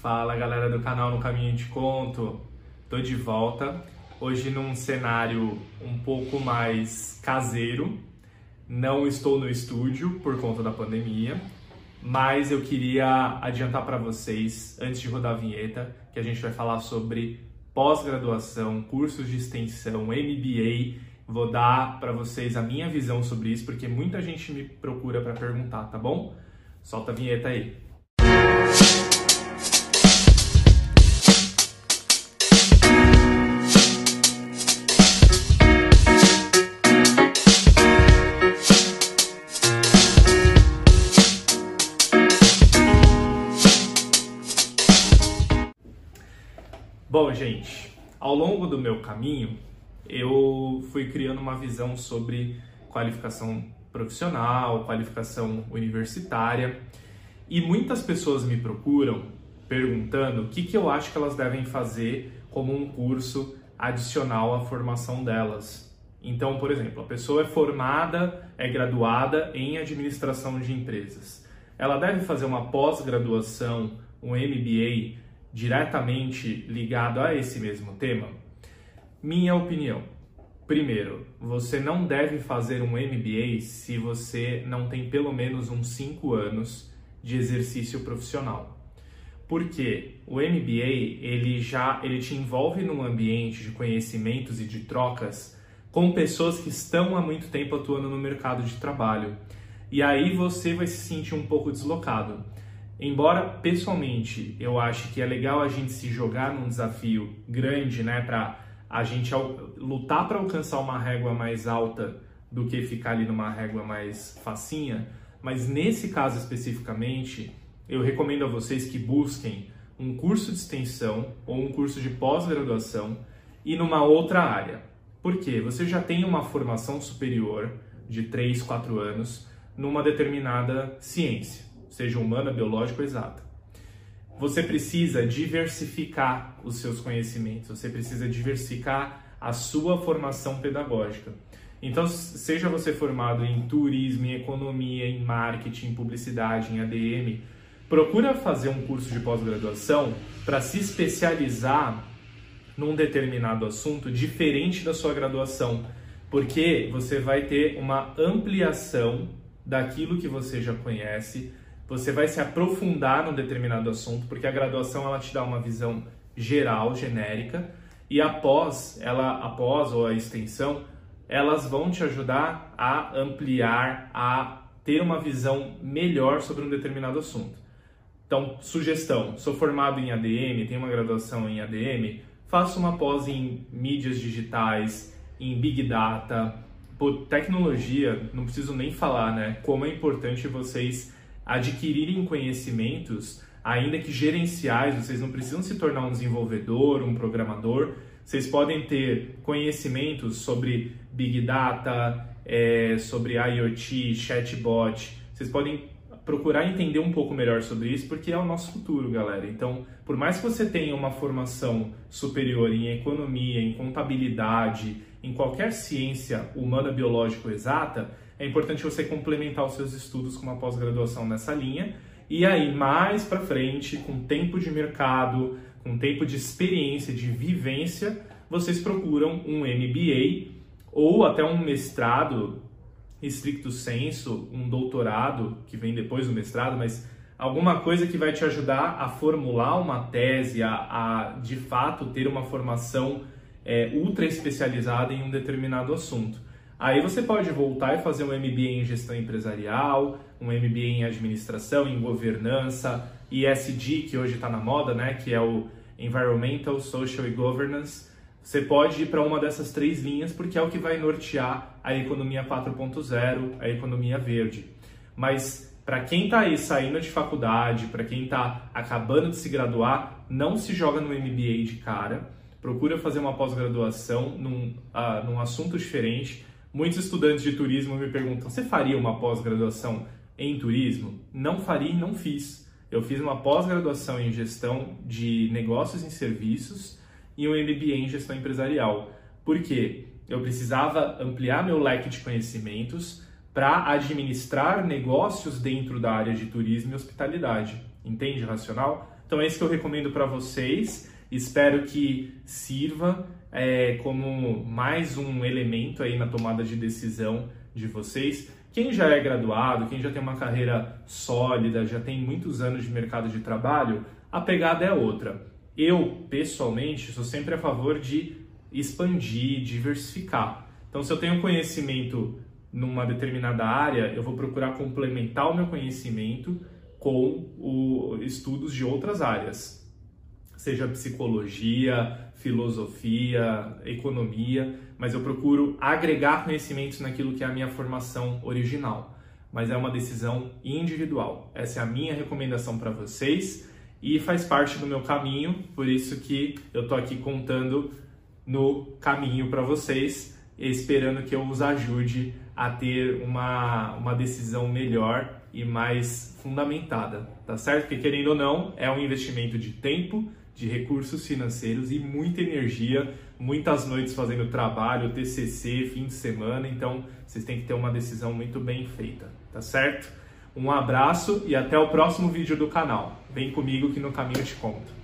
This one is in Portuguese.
Fala galera do canal No Caminho de Conto, tô de volta. Hoje num cenário um pouco mais caseiro. Não estou no estúdio por conta da pandemia, mas eu queria adiantar para vocês, antes de rodar a vinheta, que a gente vai falar sobre pós-graduação, cursos de extensão, MBA. Vou dar para vocês a minha visão sobre isso, porque muita gente me procura para perguntar, tá bom? Solta a vinheta aí. Bom, gente, ao longo do meu caminho, eu fui criando uma visão sobre qualificação profissional, qualificação universitária, e muitas pessoas me procuram perguntando o que, que eu acho que elas devem fazer como um curso adicional à formação delas. Então, por exemplo, a pessoa é formada, é graduada em administração de empresas. Ela deve fazer uma pós-graduação, um MBA, diretamente ligado a esse mesmo tema? Minha opinião. Primeiro, você não deve fazer um MBA se você não tem pelo menos uns 5 anos de exercício profissional. Porque o MBA, ele já ele te envolve num ambiente de conhecimentos e de trocas com pessoas que estão há muito tempo atuando no mercado de trabalho. E aí você vai se sentir um pouco deslocado. Embora pessoalmente eu acho que é legal a gente se jogar num desafio grande, né, para a gente lutar para alcançar uma régua mais alta do que ficar ali numa régua mais facinha, mas nesse caso especificamente, eu recomendo a vocês que busquem um curso de extensão ou um curso de pós-graduação e numa outra área. Por quê? Você já tem uma formação superior de 3, 4 anos numa determinada ciência seja humana, biológica ou exata. Você precisa diversificar os seus conhecimentos, você precisa diversificar a sua formação pedagógica. Então, seja você formado em turismo, em economia, em marketing, em publicidade, em ADM, procura fazer um curso de pós-graduação para se especializar num determinado assunto diferente da sua graduação, porque você vai ter uma ampliação daquilo que você já conhece, você vai se aprofundar num determinado assunto, porque a graduação ela te dá uma visão geral, genérica, e após ela, após ou a extensão, elas vão te ajudar a ampliar, a ter uma visão melhor sobre um determinado assunto. Então, sugestão: sou formado em ADM, tenho uma graduação em ADM, faço uma pós em mídias digitais, em Big Data, por tecnologia, não preciso nem falar, né? Como é importante vocês adquirirem conhecimentos, ainda que gerenciais, vocês não precisam se tornar um desenvolvedor, um programador, vocês podem ter conhecimentos sobre Big Data, é, sobre IoT, chatbot, vocês podem procurar entender um pouco melhor sobre isso, porque é o nosso futuro, galera. Então, por mais que você tenha uma formação superior em economia, em contabilidade, em qualquer ciência humana, biológica exata, é importante você complementar os seus estudos com uma pós-graduação nessa linha. E aí, mais para frente, com tempo de mercado, com tempo de experiência, de vivência, vocês procuram um MBA ou até um mestrado estricto senso, um doutorado que vem depois do mestrado, mas alguma coisa que vai te ajudar a formular uma tese, a, a de fato ter uma formação é, ultra especializada em um determinado assunto. Aí você pode voltar e fazer um MBA em gestão empresarial, um MBA em administração, em governança, ESG, que hoje está na moda, né? que é o Environmental, Social e Governance. Você pode ir para uma dessas três linhas porque é o que vai nortear a economia 4.0, a economia verde. Mas para quem está aí saindo de faculdade, para quem está acabando de se graduar, não se joga no MBA de cara. Procura fazer uma pós-graduação num, uh, num assunto diferente Muitos estudantes de turismo me perguntam: você faria uma pós-graduação em turismo? Não faria e não fiz. Eu fiz uma pós-graduação em gestão de negócios e serviços e um MBA em gestão empresarial. Por quê? Eu precisava ampliar meu leque de conhecimentos para administrar negócios dentro da área de turismo e hospitalidade. Entende racional? Então é isso que eu recomendo para vocês. Espero que sirva é, como mais um elemento aí na tomada de decisão de vocês. Quem já é graduado, quem já tem uma carreira sólida, já tem muitos anos de mercado de trabalho, a pegada é outra. Eu, pessoalmente, sou sempre a favor de expandir, diversificar. Então, se eu tenho conhecimento numa determinada área, eu vou procurar complementar o meu conhecimento com o, estudos de outras áreas, seja psicologia, filosofia, economia, mas eu procuro agregar conhecimentos naquilo que é a minha formação original. Mas é uma decisão individual. Essa é a minha recomendação para vocês e faz parte do meu caminho, por isso que eu estou aqui contando no caminho para vocês, esperando que eu os ajude a ter uma, uma decisão melhor e mais fundamentada, tá certo? Porque querendo ou não, é um investimento de tempo, de recursos financeiros e muita energia, muitas noites fazendo trabalho, TCC, fim de semana, então vocês têm que ter uma decisão muito bem feita, tá certo? Um abraço e até o próximo vídeo do canal. Vem comigo que no caminho eu te conto.